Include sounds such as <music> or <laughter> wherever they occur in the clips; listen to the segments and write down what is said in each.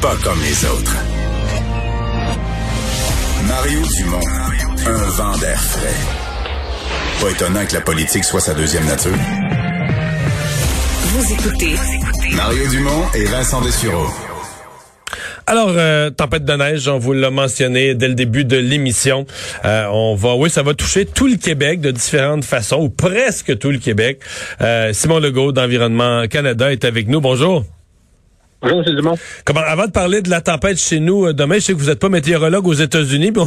Pas comme les autres. Mario Dumont, un vent d'air frais. Pas étonnant que la politique soit sa deuxième nature. Vous écoutez Mario Dumont et Vincent Dessureau. Alors, euh, tempête de neige, on vous l'a mentionné dès le début de l'émission. Euh, on va, oui, ça va toucher tout le Québec de différentes façons, ou presque tout le Québec. Euh, Simon Legault d'Environnement Canada est avec nous. Bonjour. Comment, avant de parler de la tempête chez nous euh, demain, je sais que vous n'êtes pas météorologue aux États-Unis, mais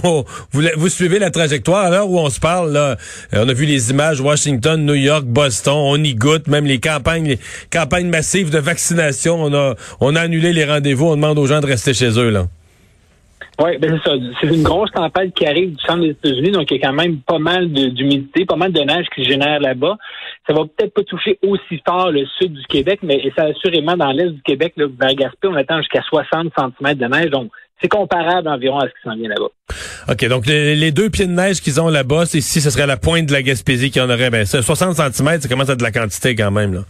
vous, suivez la trajectoire. À l'heure où on se parle, euh, on a vu les images Washington, New York, Boston, on y goûte, même les campagnes, les campagnes massives de vaccination. On a, on a annulé les rendez-vous. On demande aux gens de rester chez eux. Là. Oui, ben c'est ça. C'est une grosse tempête qui arrive du centre des États-Unis, donc il y a quand même pas mal d'humidité, pas mal de neige qui se génère là-bas. Ça va peut-être pas toucher aussi fort le sud du Québec, mais ça assurément dans l'est du Québec, là, vers Gaspé, on attend jusqu'à 60 cm de neige, donc c'est comparable environ à ce qui s'en vient là-bas. OK, donc les, deux pieds de neige qu'ils ont là-bas, c'est ici, ce serait la pointe de la Gaspésie qui en aurait. Ben, ça, 60 cm, ça commence à être de la quantité quand même. Là.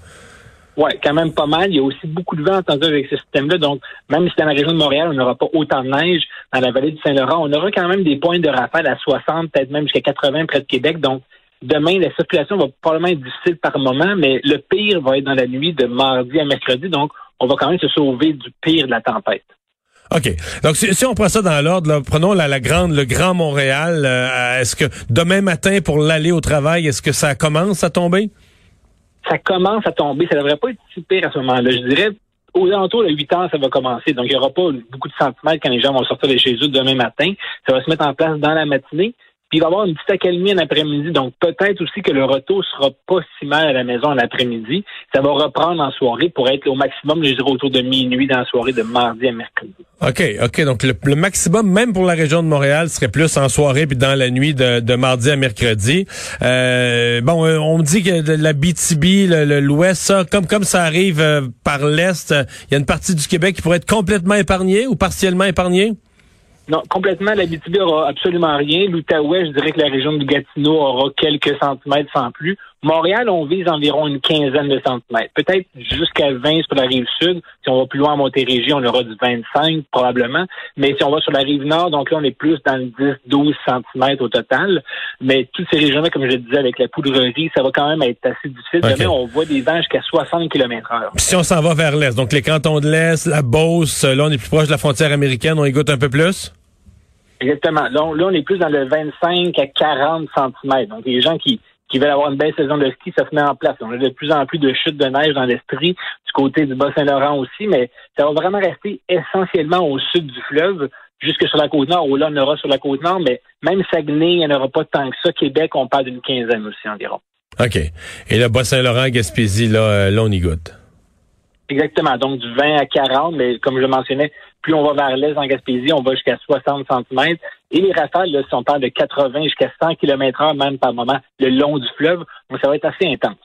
Oui, quand même pas mal. Il y a aussi beaucoup de vent entendu avec ce système-là. Donc, même si dans la région de Montréal, on n'aura pas autant de neige, dans la vallée du Saint-Laurent, on aura quand même des points de rafale à 60, peut-être même jusqu'à 80 près de Québec. Donc, demain, la circulation va probablement être difficile par moment, mais le pire va être dans la nuit de mardi à mercredi. Donc, on va quand même se sauver du pire de la tempête. OK. Donc, si, on prend ça dans l'ordre, prenons la, la grande, le Grand Montréal. euh, est-ce que demain matin, pour l'aller au travail, est-ce que ça commence à tomber? Ça commence à tomber. Ça devrait pas être si pire à ce moment-là. Je dirais, aux alentours de 8 heures, ça va commencer. Donc, il n'y aura pas beaucoup de centimètres quand les gens vont sortir de chez eux demain matin. Ça va se mettre en place dans la matinée. Puis, il va y avoir une petite accalmie en après-midi. Donc, peut-être aussi que le retour sera pas si mal à la maison en après-midi. Ça va reprendre en soirée pour être au maximum, je dirais, autour de minuit dans la soirée de mardi à mercredi. OK, OK. Donc, le, le maximum, même pour la région de Montréal, serait plus en soirée puis dans la nuit de, de mardi à mercredi. Euh, bon, euh, on me dit que la BTB, l'Ouest, ça, comme, comme ça arrive euh, par l'Est, euh, il y a une partie du Québec qui pourrait être complètement épargnée ou partiellement épargnée? Non, complètement, la BTB aura absolument rien. L'Outaouais, je dirais que la région du Gatineau aura quelques centimètres sans plus. Montréal, on vise environ une quinzaine de centimètres. Peut-être jusqu'à 20 sur la rive sud. Si on va plus loin à Montérégie, on aura du 25 probablement. Mais si on va sur la rive nord, donc là, on est plus dans le 10-12 centimètres au total. Mais toutes ces régions-là, comme je le disais, avec la poudrerie, ça va quand même être assez difficile. Ok. Demain, on voit des vents jusqu'à 60 km heure. Si on s'en va vers l'Est, donc les cantons de l'Est, la Beauce, euh, là, on est plus proche de la frontière américaine, on y goûte un peu plus? Exactement. Là, on, là, on est plus dans le 25 à 40 cm. Donc, les gens qui, qui veulent avoir une belle saison de ski, ça se met en place. On a de plus en plus de chutes de neige dans l'Estrie, du côté du Bas-Saint-Laurent aussi, mais ça va vraiment rester essentiellement au sud du fleuve, jusque sur la côte nord, où là, on aura sur la côte nord, mais même Saguenay, il n'y en aura pas tant que ça. Québec, on parle d'une quinzaine aussi environ. OK. Et le Bas-Saint-Laurent, Gaspésie, là, euh, là, on y goûte. Exactement. Donc, du 20 à 40, mais comme je le mentionnais, plus on va vers l'est en Gaspésie, on va jusqu'à 60 cm. Et les rafales, là, si on parle de 80 jusqu'à 100 km heure, même par moment, le long du fleuve, donc ça va être assez intense.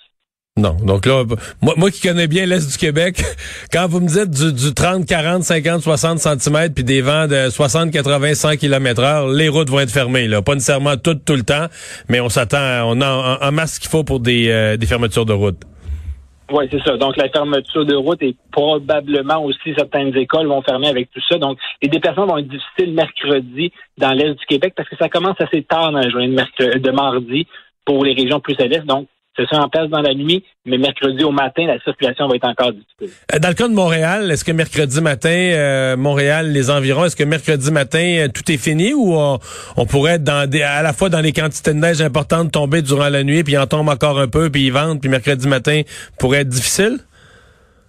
Non. Donc là, moi, moi qui connais bien l'Est du Québec, <laughs> quand vous me dites du, du 30, 40, 50, 60 cm puis des vents de 60, 80, 100 km heure, les routes vont être fermées. Là. Pas nécessairement toutes, tout le temps, mais on s'attend, on a en masse ce qu'il faut pour des, euh, des fermetures de route. Oui, c'est ça. Donc, la fermeture de route et probablement aussi certaines écoles vont fermer avec tout ça. Donc, les déplacements vont être difficiles mercredi dans l'Est du Québec parce que ça commence assez tard dans la journée de, de mardi pour les régions plus à l'Est. Donc, en place dans la nuit, mais mercredi au matin, la circulation va être encore difficile. Euh, Dans le cas de Montréal, est-ce que mercredi matin, euh, Montréal, les environs, est-ce que mercredi matin, euh, tout est fini ou on, on pourrait être dans des, à la fois dans les quantités de neige importantes tomber durant la nuit, puis en tombe encore un peu, puis il vente, puis mercredi matin pourrait être difficile?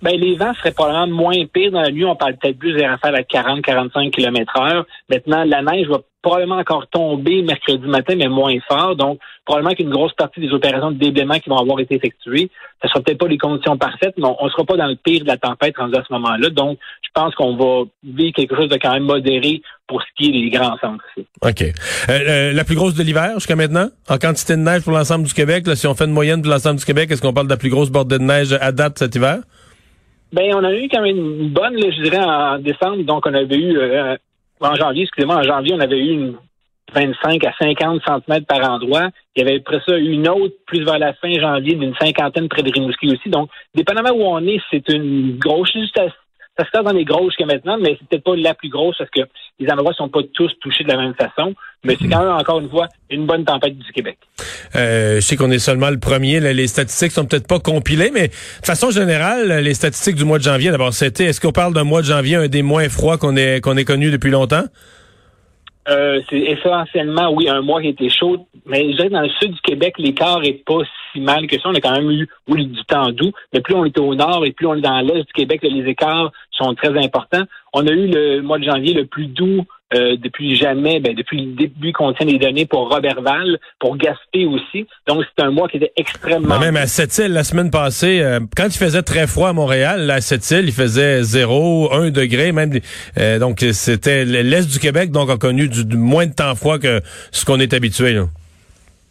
Ben, les vents seraient probablement moins pires dans la nuit. On parle peut-être plus des rafales à 40-45 km heure. Maintenant, la neige va probablement encore tomber mercredi matin, mais moins fort. Donc, probablement qu'une grosse partie des opérations de déblaiement qui vont avoir été effectuées, ce ne sera peut-être pas les conditions parfaites, mais on ne sera pas dans le pire de la tempête rendu à ce moment-là. Donc, je pense qu'on va vivre quelque chose de quand même modéré pour ce qui est des grands centres. OK. Euh, euh, la plus grosse de l'hiver jusqu'à maintenant, en quantité de neige pour l'ensemble du Québec, si on fait une moyenne pour l'ensemble du Québec, est-ce qu'on parle de la plus grosse bordée de neige à date cet hiver? Ben, on a eu quand même une bonne, je dirais, en décembre. Donc, on avait eu, euh, en janvier, excusez-moi, en janvier, on avait eu une 25 à 50 cm par endroit. Il y avait après ça une autre plus vers la fin janvier d'une cinquantaine près de Rimouski aussi. Donc, dépendamment où on est, c'est une grosse ça se passe dans les grosses que maintenant, mais c'est peut-être pas la plus grosse parce que les endroits sont pas tous touchés de la même façon. Mais c'est quand même, encore une fois, une bonne tempête du Québec. Euh, je sais qu'on est seulement le premier. les statistiques sont peut-être pas compilées, mais de façon générale, les statistiques du mois de janvier, d'abord, c'était, est-ce qu'on parle d'un mois de janvier, un des moins froids qu'on ait, qu'on ait connu depuis longtemps? Euh, c'est essentiellement, oui, un mois qui était chaud, mais je dirais que dans le sud du Québec, l'écart est pas si mal que ça. On a quand même eu, oui, du temps doux, mais plus on est au nord et plus on est dans l'est du Québec, les écarts sont très importants. On a eu le mois de janvier le plus doux euh, depuis jamais, ben, depuis le début qu'on tient les données pour Robertval, pour Gaspé aussi. Donc, c'est un mois qui était extrêmement... même à Sept-Îles, la semaine passée, euh, quand il faisait très froid à Montréal, à Sept-Îles, il faisait 0, 1 degré, même. Euh, donc, c'était l'Est du Québec, donc a connu du, moins de temps froid que ce qu'on est habitué. Là.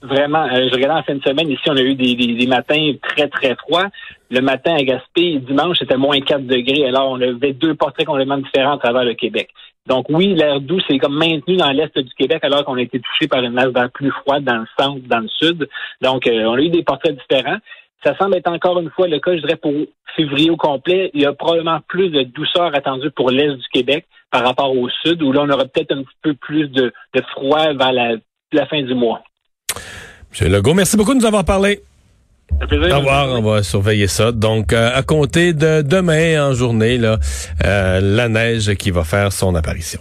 Vraiment, je regardais en fin de semaine, ici, on a eu des, des, matins très, très froids. Le matin à Gaspé, dimanche, c'était moins 4 degrés. Alors, on avait deux portraits complètement différents à travers le Québec. Donc oui, l'air doux, c'est comme maintenu dans l'est du Québec alors qu'on a été touché par une masse d'air plus froide dans le centre, dans le sud. Donc euh, on a eu des portraits différents. Ça semble être encore une fois le cas, je dirais, pour février au complet. Il y a probablement plus de douceur attendue pour l'est du Québec par rapport au sud, où là, on aura peut-être un petit peu plus de, froid vers la, fin du mois. M. Legault, merci beaucoup de nous avoir parlé. Au revoir, on va surveiller ça. Donc, euh, à compter de demain en journée, là, euh, la neige qui va faire son apparition.